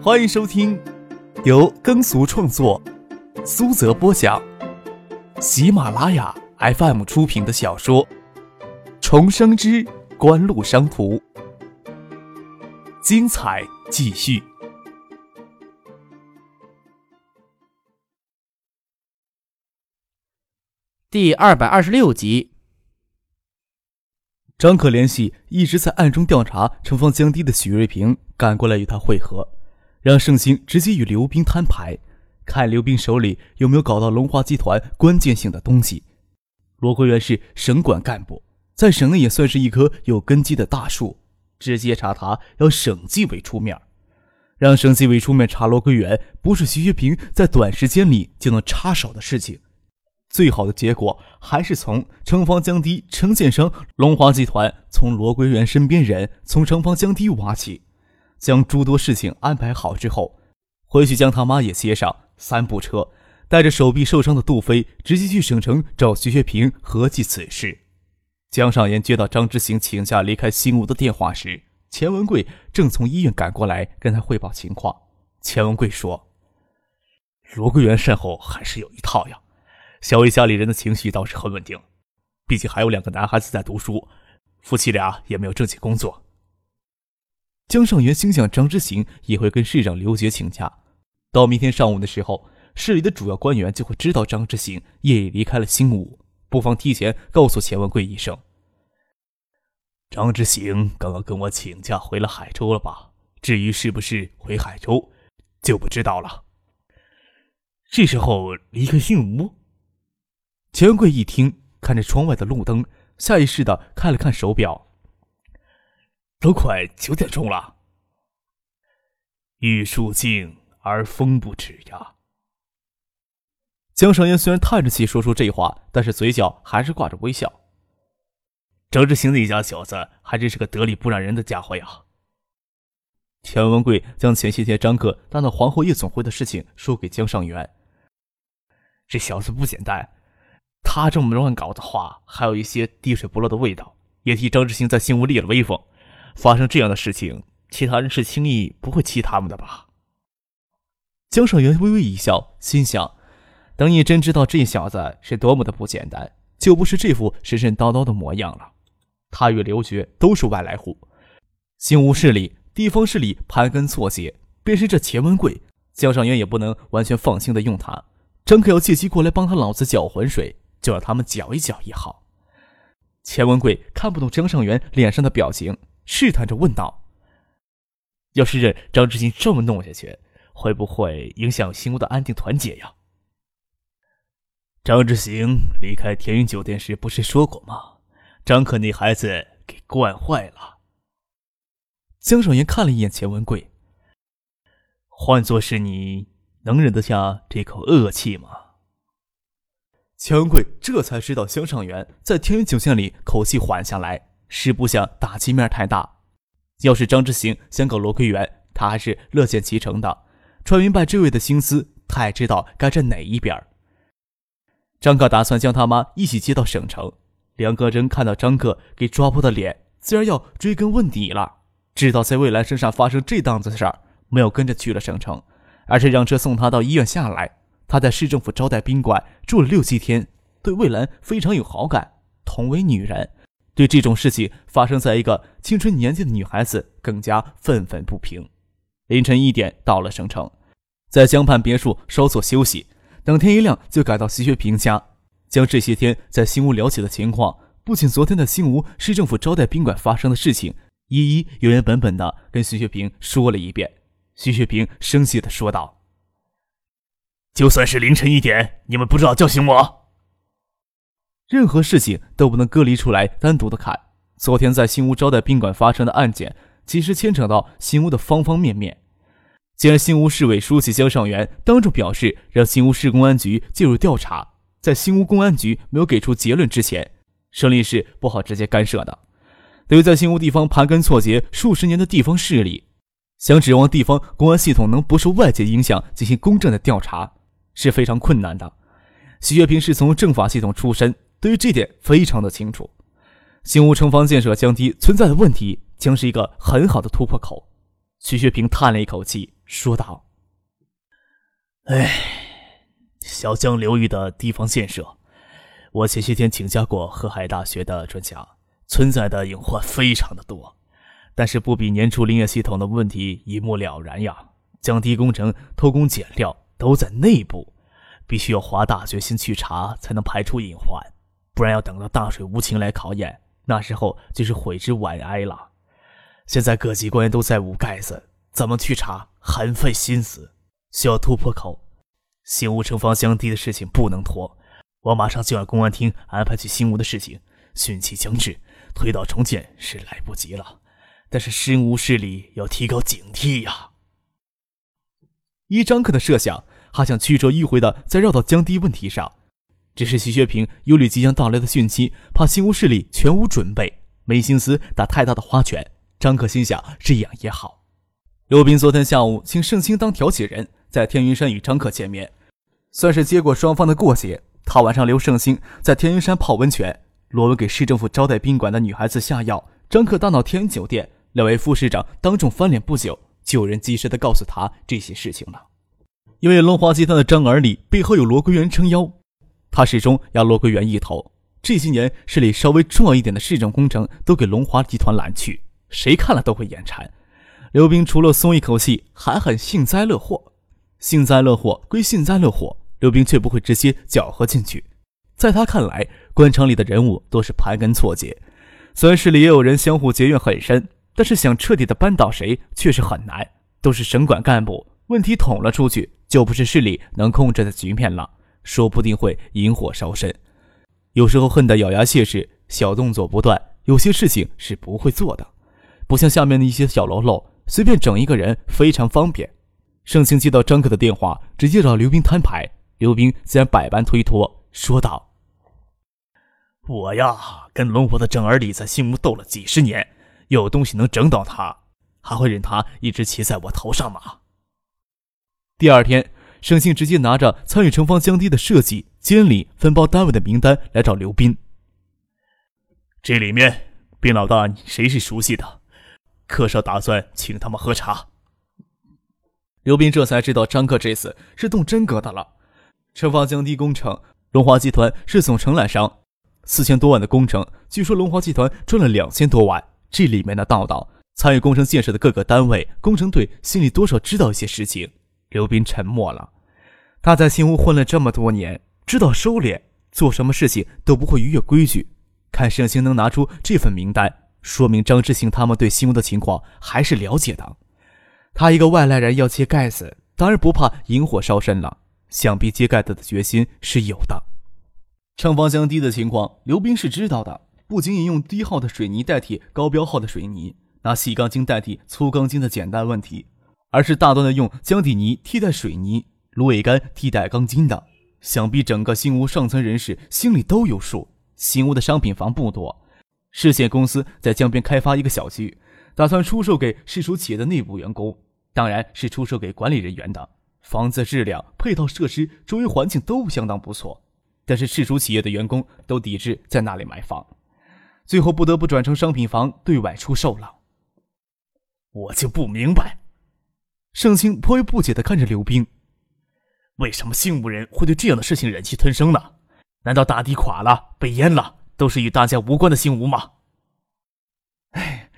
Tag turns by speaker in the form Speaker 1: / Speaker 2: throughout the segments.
Speaker 1: 欢迎收听由耕俗创作、苏泽播讲、喜马拉雅 FM 出品的小说《重生之官路商途》，精彩继续，
Speaker 2: 第二百二十六集。
Speaker 1: 张可联系一直在暗中调查城防江堤的许瑞平赶过来与他会合，让盛兴直接与刘斌摊牌，看刘斌手里有没有搞到龙华集团关键性的东西。罗桂元是省管干部，在省内也算是一棵有根基的大树，直接查他要省纪委出面，让省纪委出面查罗桂元，不是徐学平在短时间里就能插手的事情。最好的结果还是从城防江堤承建商龙华集团，从罗桂元身边人，从城防江堤挖起，将诸多事情安排好之后，回去将他妈也接上三部车，带着手臂受伤的杜飞，直接去省城找徐学平合计此事。江尚言接到张之行请假离开新屋的电话时，钱文贵正从医院赶过来跟他汇报情况。钱文贵说：“
Speaker 3: 罗桂元善后还是有一套呀。”小薇家里人的情绪倒是很稳定，毕竟还有两个男孩子在读书，夫妻俩也没有正经工作。
Speaker 1: 江上元心想，张之行也会跟市长刘杰请假，到明天上午的时候，市里的主要官员就会知道张之行夜里离开了新武，不妨提前告诉钱文贵一声。
Speaker 3: 张之行刚刚跟我请假回了海州了吧？至于是不是回海州，就不知道了。这时候离开新武。
Speaker 1: 钱文贵一听，看着窗外的路灯，下意识的看了看手表，
Speaker 3: 都快九点钟了。玉树静而风不止呀。
Speaker 1: 江尚烟虽然叹着气说出这话，但是嘴角还是挂着微笑。
Speaker 3: 张志行那家小子还真是个得理不让人的家伙呀。
Speaker 1: 钱文贵将前些天张克当到皇后夜总会的事情说给江尚元，
Speaker 3: 这小子不简单。他这么乱搞的话，还有一些滴水不漏的味道，也替张志兴在新屋立了威风。发生这样的事情，其他人是轻易不会欺他们的吧？
Speaker 1: 江尚元微微一笑，心想：等你真知道这小子是多么的不简单，就不是这副神神叨叨的模样了。他与刘觉都是外来户，新吴市里、地方势力盘根错节，便是这钱文贵，江尚元也不能完全放心的用他。张可要借机过来帮他老子搅浑水。就让他们搅一搅也好。钱文贵看不懂江尚元脸上的表情，试探着问道：“
Speaker 3: 要是任张志新这么弄下去，会不会影响新屋的安定团结呀？”张志行离开天云酒店时不是说过吗？张可那孩子给惯坏了。
Speaker 1: 江少元看了一眼钱文贵，
Speaker 3: 换做是你，能忍得下这口恶气吗？
Speaker 1: 钱文贵这才知道，江尚元在天云酒店里口气缓下来，是不想打击面太大。要是张之行想搞罗奎元，他还是乐见其成的。揣明白这位的心思，他也知道该站哪一边。张克打算将他妈一起接到省城。梁格真看到张克给抓破的脸，自然要追根问底了。知道在魏兰身上发生这档子事儿，没有跟着去了省城，而是让车送他到医院下来。他在市政府招待宾馆住了六七天，对魏兰非常有好感。同为女人，对这种事情发生在一个青春年纪的女孩子更加愤愤不平。凌晨一点到了省城，在江畔别墅稍作休息，等天一亮就赶到徐学平家，将这些天在新屋了解的情况，不仅昨天在新屋市政府招待宾馆发生的事情，一一原原本本的跟徐学平说了一遍。徐学平生气的说道。
Speaker 3: 就算是凌晨一点，你们不知道叫醒我。
Speaker 1: 任何事情都不能隔离出来单独的看。昨天在新屋招待宾馆发生的案件，其实牵扯到新屋的方方面面。既然新屋市委书记江尚元当众表示让新屋市公安局介入调查，在新屋公安局没有给出结论之前，省里是不好直接干涉的。对于在新屋地方盘根错节数十年的地方势力，想指望地方公安系统能不受外界影响进行公正的调查。是非常困难的。徐学平是从政法系统出身，对于这点非常的清楚。新屋城防建设降低存在的问题，将是一个很好的突破口。徐学平叹了一口气，说道：“
Speaker 3: 哎，小江流域的地方建设，我前些天请教过河海大学的专家，存在的隐患非常的多，但是不比年初林业系统的问题一目了然呀。降低工程、偷工减料都在内部，必须要花大决心去查，才能排除隐患，不然要等到大水无情来考验，那时候就是悔之晚哀了。现在各级官员都在捂盖子。”怎么去查？很费心思，需要突破口。新屋城防降低的事情不能拖，我马上就让公安厅安排去新屋的事情。汛期将至，推倒重建是来不及了。但是新屋势力要提高警惕呀。
Speaker 1: 依张克的设想，他想曲折迂回的再绕到江堤问题上，只是徐学平忧虑即将到来的汛期，怕新屋势力全无准备，没心思打太大的花拳。张克心想，这样也好。刘斌昨天下午请盛清当调解人，在天云山与张克见面，算是接过双方的过节。他晚上留盛清在天云山泡温泉，罗文给市政府招待宾馆的女孩子下药，张克大闹天云酒店，两位副市长当众翻脸不久，就有人及时的告诉他这些事情了。因为龙华集团的张儿里背后有罗桂元撑腰，他始终压罗桂元一头。这些年市里稍微重要一点的市政工程都给龙华集团揽去，谁看了都会眼馋。刘斌除了松一口气，还很幸灾乐祸。幸灾乐祸归幸灾乐祸，刘斌却不会直接搅和进去。在他看来，官场里的人物都是盘根错节。虽然市里也有人相互结怨很深，但是想彻底的扳倒谁却是很难。都是省管干部，问题捅了出去，就不是市里能控制的局面了，说不定会引火烧身。有时候恨得咬牙切齿，小动作不断，有些事情是不会做的，不像下面的一些小喽啰。随便整一个人非常方便。盛清接到张克的电话，直接找刘冰摊牌。刘冰自然百般推脱，说道：“
Speaker 3: 我呀，跟龙火的郑儿李在新屋斗了几十年，有东西能整倒他，还会任他一直骑在我头上吗？”
Speaker 1: 第二天，盛清直接拿着参与城防降低的设计、监理、分包单位的名单来找刘斌。
Speaker 3: 这里面，斌老大，谁是熟悉的？客少打算请他们喝茶。
Speaker 1: 刘斌这才知道张克这次是动真格的了。城防降低工程，龙华集团是总承揽商，四千多万的工程，据说龙华集团赚了两千多万。这里面的道道，参与工程建设的各个单位、工程队心里多少知道一些事情。刘斌沉默了。他在新屋混了这么多年，知道收敛，做什么事情都不会逾越规矩。看盛兴能拿出这份名单。说明张之行他们对新屋的情况还是了解的。他一个外来人要揭盖子，当然不怕引火烧身了。想必揭盖子的决心是有的。城防降低的情况，刘斌是知道的。不仅仅用低号的水泥代替高标号的水泥，拿细钢筋代替粗钢筋的简单问题，而是大段的用江底泥替代水泥、芦苇杆替代钢筋的。想必整个新屋上层人士心里都有数。新屋的商品房不多。市县公司在江边开发一个小区，打算出售给市属企业的内部员工，当然是出售给管理人员的。房子质量、配套设施、周围环境都相当不错，但是市属企业的员工都抵制在那里买房，最后不得不转成商品房对外出售了。
Speaker 3: 我就不明白，
Speaker 1: 盛清颇为不解地看着刘冰，
Speaker 3: 为什么新吴人会对这样的事情忍气吞声呢？难道大地垮了，被淹了？都是与大家无关的新吴吗？
Speaker 1: 哎，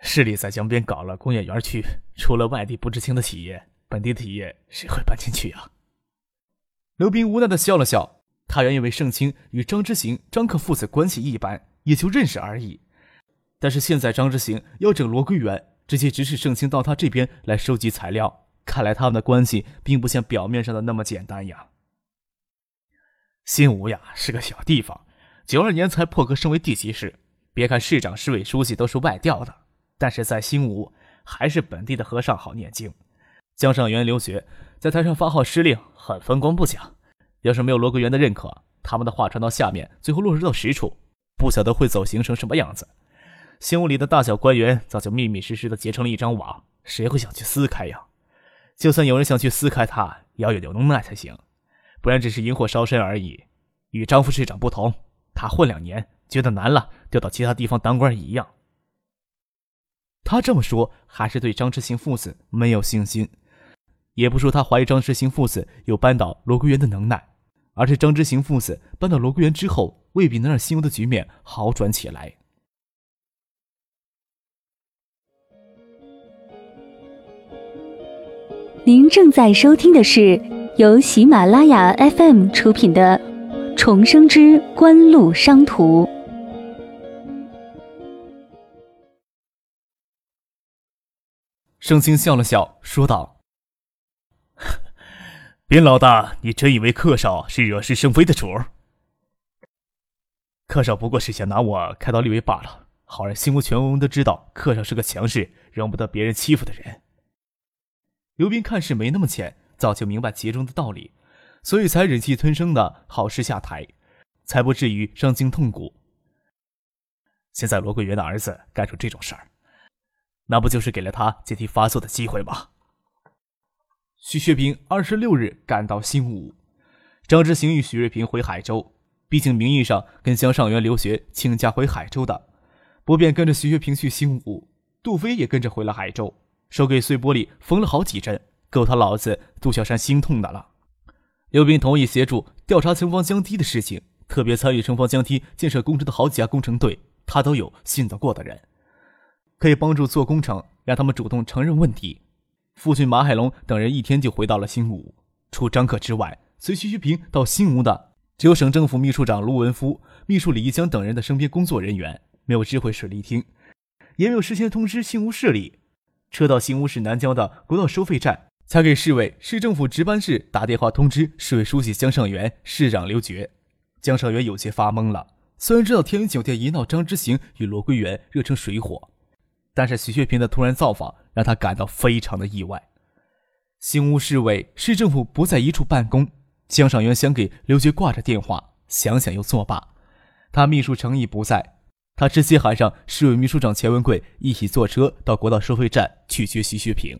Speaker 1: 市里在江边搞了工业园区，除了外地不知情的企业，本地企业谁会搬进去啊？刘斌无奈的笑了笑，他原以为盛清与张之行、张克父子关系一般，也就认识而已。但是现在张之行要整罗桂园，直接指使盛清到他这边来收集材料，看来他们的关系并不像表面上的那么简单呀。
Speaker 3: 新吴呀，是个小地方。九二年才破格升为地级市，别看市长、市委书记都是外调的，但是在新吴还是本地的和尚好念经。江上元留学，在台上发号施令，很风光不假。要是没有罗桂元的认可，他们的话传到下面，最后落实到实处，不晓得会走形成什么样子。新屋里的大小官员早就密密实实的结成了一张网，谁会想去撕开呀？就算有人想去撕开它，也要有点能耐才行，不然只是引火烧身而已。与张副市长不同。他混两年，觉得难了，调到其他地方当官一样。
Speaker 1: 他这么说，还是对张之行父子没有信心。也不说他怀疑张之行父子有扳倒罗桂元的能耐，而是张之行父子扳倒罗桂元之后，未必能让新屋的局面好转起来。
Speaker 4: 您正在收听的是由喜马拉雅 FM 出品的《重生之官路商途》。
Speaker 1: 盛清笑了笑，说道。
Speaker 3: 边老大，你真以为客少是惹是生非的主儿？
Speaker 1: 客少不过是想拿我开刀立威罢了，好让新屋全屋都知道客少是个强势、容不得别人欺负的人。刘斌看似没那么浅，早就明白其中的道理，所以才忍气吞声的好事下台，才不至于伤筋痛骨。现在罗桂元的儿子干出这种事儿，那不就是给了他借题发作的机会吗？徐学平二十六日赶到新武，张之行与徐瑞平回海州。毕竟名义上跟江上元留学请假回海州的，不便跟着徐学平去新武。杜飞也跟着回了海州，手给碎玻璃缝了好几针，够他老子杜小山心痛的了。刘斌同意协助调查城方江堤的事情，特别参与城方江堤建设工程的好几家工程队，他都有信得过的人，可以帮助做工程，让他们主动承认问题。父亲马海龙等人一天就回到了新吴，除张克之外，随徐徐平到新吴的只有省政府秘书长卢文夫、秘书李一江等人的身边工作人员，没有知会水利厅，也没有事先通知新吴市里。车到新乌市南郊的国道收费站，才给市委、市政府值班室打电话通知市委书记江上元、市长刘觉。江上元有些发懵了，虽然知道天云酒店一闹，张之行与罗桂元热成水火。但是徐学平的突然造访让他感到非常的意外。新屋市委、市政府不在一处办公，江上元想给刘觉挂着电话，想想又作罢。他秘书程毅不在，他直接喊上市委秘书长钱文贵一起坐车到国道收费站去接徐学平。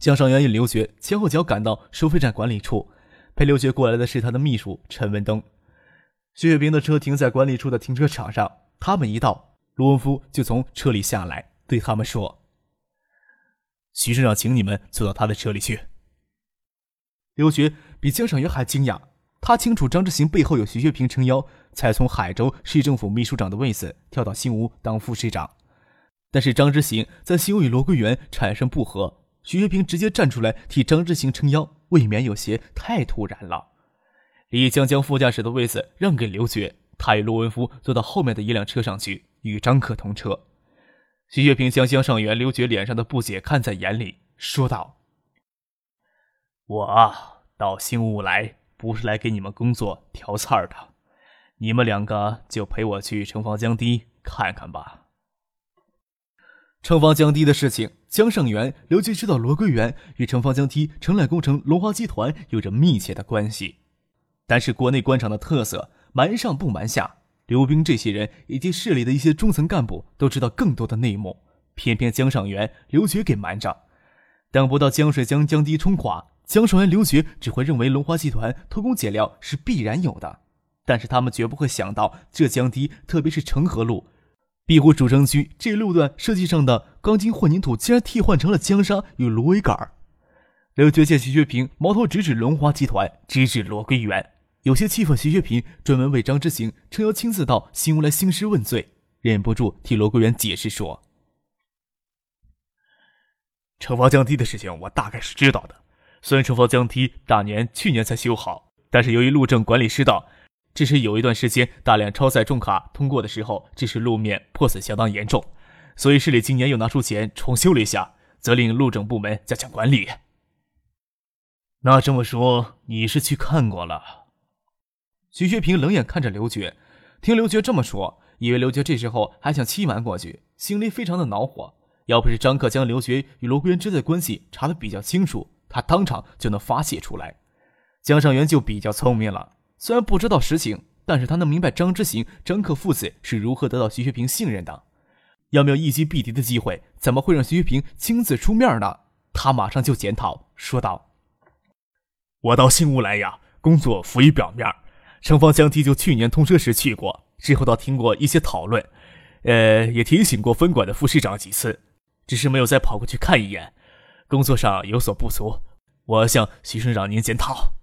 Speaker 1: 江上元与刘学前后脚赶到收费站管理处，陪刘学过来的是他的秘书陈文登。徐学平的车停在管理处的停车场上，他们一到。卢文夫就从车里下来，对他们说：“徐省长，请你们坐到他的车里去。”刘学比江上元还惊讶，他清楚张之行背后有徐学平撑腰，才从海州市政府秘书长的位子跳到新吴当副市长。但是张之行在新吴与罗桂元产生不和，徐学平直接站出来替张之行撑腰，未免有些太突然了。李江将副驾驶的位子让给刘觉，他与陆文夫坐到后面的一辆车上去。与张克同车，徐学平将江上元、刘觉脸上的不解看在眼里，说道：“我，到新屋来不是来给你们工作调刺儿的，你们两个就陪我去城防江堤看看吧。”城防江堤的事情，江上元、刘局知道，罗桂元与城防江堤承揽工程龙华集团有着密切的关系，但是国内官场的特色，瞒上不瞒下。刘冰这些人以及市里的一些中层干部都知道更多的内幕，偏偏江上元、刘局给瞒着。等不到江水将江堤冲垮，江上元、刘觉只会认为龙华集团偷工减料是必然有的，但是他们绝不会想到这江堤，特别是成河路、碧湖主城区这路段设计上的钢筋混凝土，竟然替换成了江沙与芦苇杆。刘觉见徐学平矛头直指龙华集团，直指罗桂元。有些气愤，徐学平专门为张之行撑腰，亲自到新屋来兴师问罪，忍不住替罗桂元解释说：“ 惩罚江堤的事情我大概是知道的。虽然城防江堤大年去年才修好，但是由于路政管理失当，这是有一段时间大量超载重卡通过的时候，这是路面破损相当严重，所以市里今年又拿出钱重修了一下，责令路政部门加强管理。那这么说，你是去看过了？”徐学平冷眼看着刘觉，听刘觉这么说，以为刘觉这时候还想欺瞒过去，心里非常的恼火。要不是张克将刘觉与罗桂元之的关系查得比较清楚，他当场就能发泄出来。江上元就比较聪明了，虽然不知道实情，但是他能明白张之行、张克父子是如何得到徐学平信任的。要没有一击毙敌的机会，怎么会让徐学平亲自出面呢？他马上就检讨，说道：“
Speaker 3: 我到新屋来呀，工作浮于表面。”城方江堤就去年通车时去过，之后倒听过一些讨论，呃，也提醒过分管的副市长几次，只是没有再跑过去看一眼。工作上有所不足，我要向徐省长您检讨。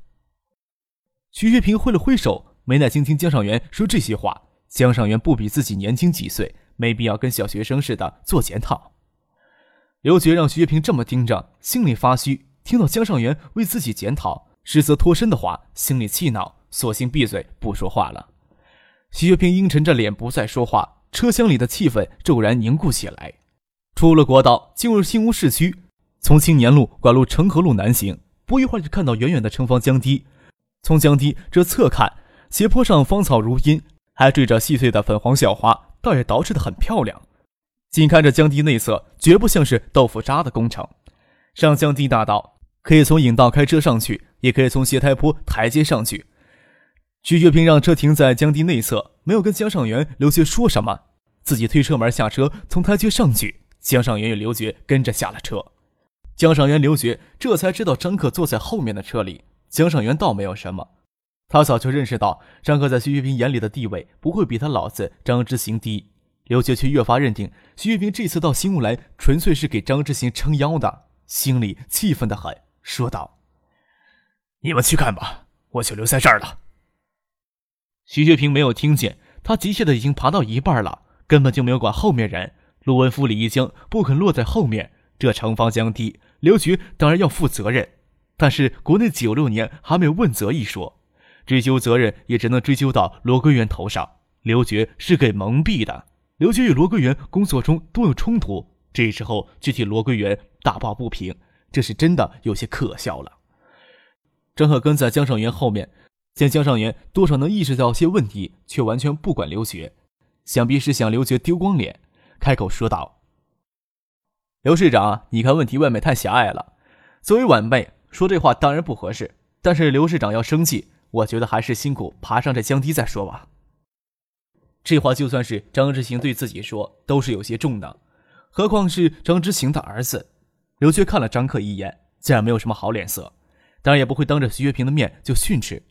Speaker 1: 徐学平挥了挥手，没耐心听江上元说这些话。江上元不比自己年轻几岁，没必要跟小学生似的做检讨。刘觉让徐学平这么盯着，心里发虚。听到江上元为自己检讨、实则脱身的话，心里气恼，索性闭嘴不说话了。徐学平阴沉着脸不再说话。车厢里的气氛骤然凝固起来。出了国道，进入新屋市区，从青年路拐入成河路南行，不一会儿就看到远远的城方江堤。从江堤这侧看，斜坡上芳草如茵，还缀着细碎的粉黄小花，倒也捯饬得很漂亮。近看着江堤内侧，绝不像是豆腐渣的工程。上江堤大道可以从引道开车上去，也可以从斜台坡台阶上去。徐学平让车停在江堤内侧，没有跟江上元、刘觉说什么，自己推车门下车，从台阶上去。江上元与刘觉跟着下了车。江上元、刘觉这才知道张克坐在后面的车里。江上元倒没有什么，他早就认识到张克在徐学平眼里的地位不会比他老子张之行低。刘觉却越发认定徐学平这次到新屋来，纯粹是给张之行撑腰的，心里气愤的很，说道：“
Speaker 3: 你们去看吧，我就留在这儿了。”
Speaker 1: 徐学平没有听见，他急切的已经爬到一半了，根本就没有管后面人。陆文夫、李一江不肯落在后面，这城防将低，刘局当然要负责任。但是国内九六年还没有问责一说，追究责任也只能追究到罗桂元头上。刘觉是给蒙蔽的，刘觉与罗桂元工作中多有冲突，这时候去替罗桂元大抱不平，这是真的有些可笑了。张鹤跟在江上元后面。见江上元多少能意识到些问题，却完全不管刘觉，想必是想刘觉丢光脸，开口说道：“刘市长，你看问题外面太狭隘了。作为晚辈说这话当然不合适，但是刘市长要生气，我觉得还是辛苦爬上这江堤再说吧。”这话就算是张之行对自己说，都是有些重的，何况是张之行的儿子。刘觉看了张克一眼，自然没有什么好脸色，当然也不会当着徐月平的面就训斥。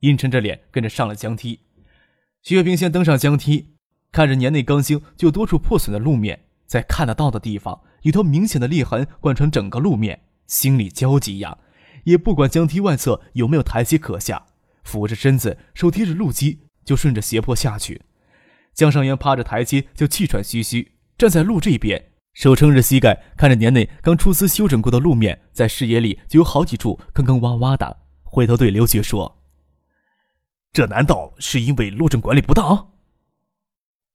Speaker 1: 阴沉着脸跟着上了江梯，徐月平先登上江梯，看着年内刚兴就多处破损的路面，在看得到的地方有条明显的裂痕贯穿整个路面，心里焦急呀，也不管江梯外侧有没有台阶可下，俯着身子，手贴着路基，就顺着斜坡下去。江上元趴着台阶就气喘吁吁，站在路这边，手撑着膝盖，看着年内刚出资修整过的路面，在视野里就有好几处坑坑洼洼的，回头对刘学说。这难道是因为路政管理不当？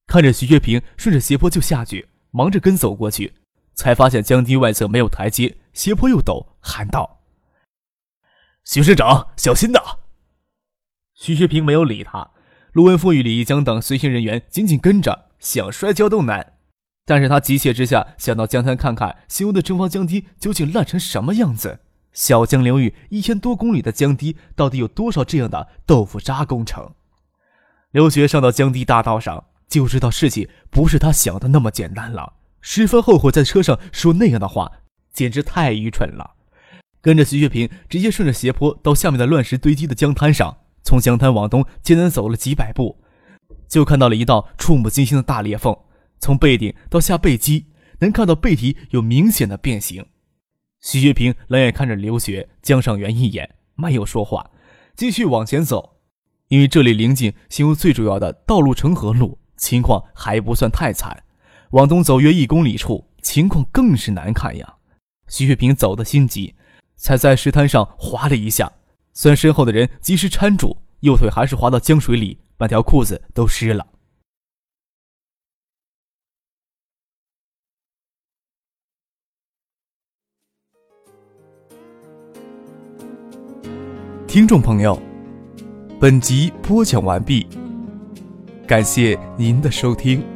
Speaker 1: 看着徐学平顺着斜坡就下去，忙着跟走过去，才发现江堤外侧没有台阶，斜坡又陡，喊道：“徐市长，小心呐！”徐学平没有理他，陆文富与李一江等随行人员紧紧跟着，想摔跤都难。但是他急切之下想到江滩看看新屋的正方江堤究竟烂成什么样子。小江流域一千多公里的江堤，到底有多少这样的豆腐渣工程？刘学上到江堤大道上，就知道事情不是他想的那么简单了。十分后悔在车上说那样的话，简直太愚蠢了。跟着徐学平直接顺着斜坡到下面的乱石堆积的江滩上，从江滩往东艰难走了几百步，就看到了一道触目惊心的大裂缝，从背顶到下背脊，能看到背体有明显的变形。徐学平冷眼看着刘学、江上元一眼，没有说话，继续往前走。因为这里临近新屋最主要的道路成河路，情况还不算太惨。往东走约一公里处，情况更是难看呀。徐雪平走得心急，踩在石滩上滑了一下，虽然身后的人及时搀住，右腿还是滑到江水里，半条裤子都湿了。听众朋友，本集播讲完毕，感谢您的收听。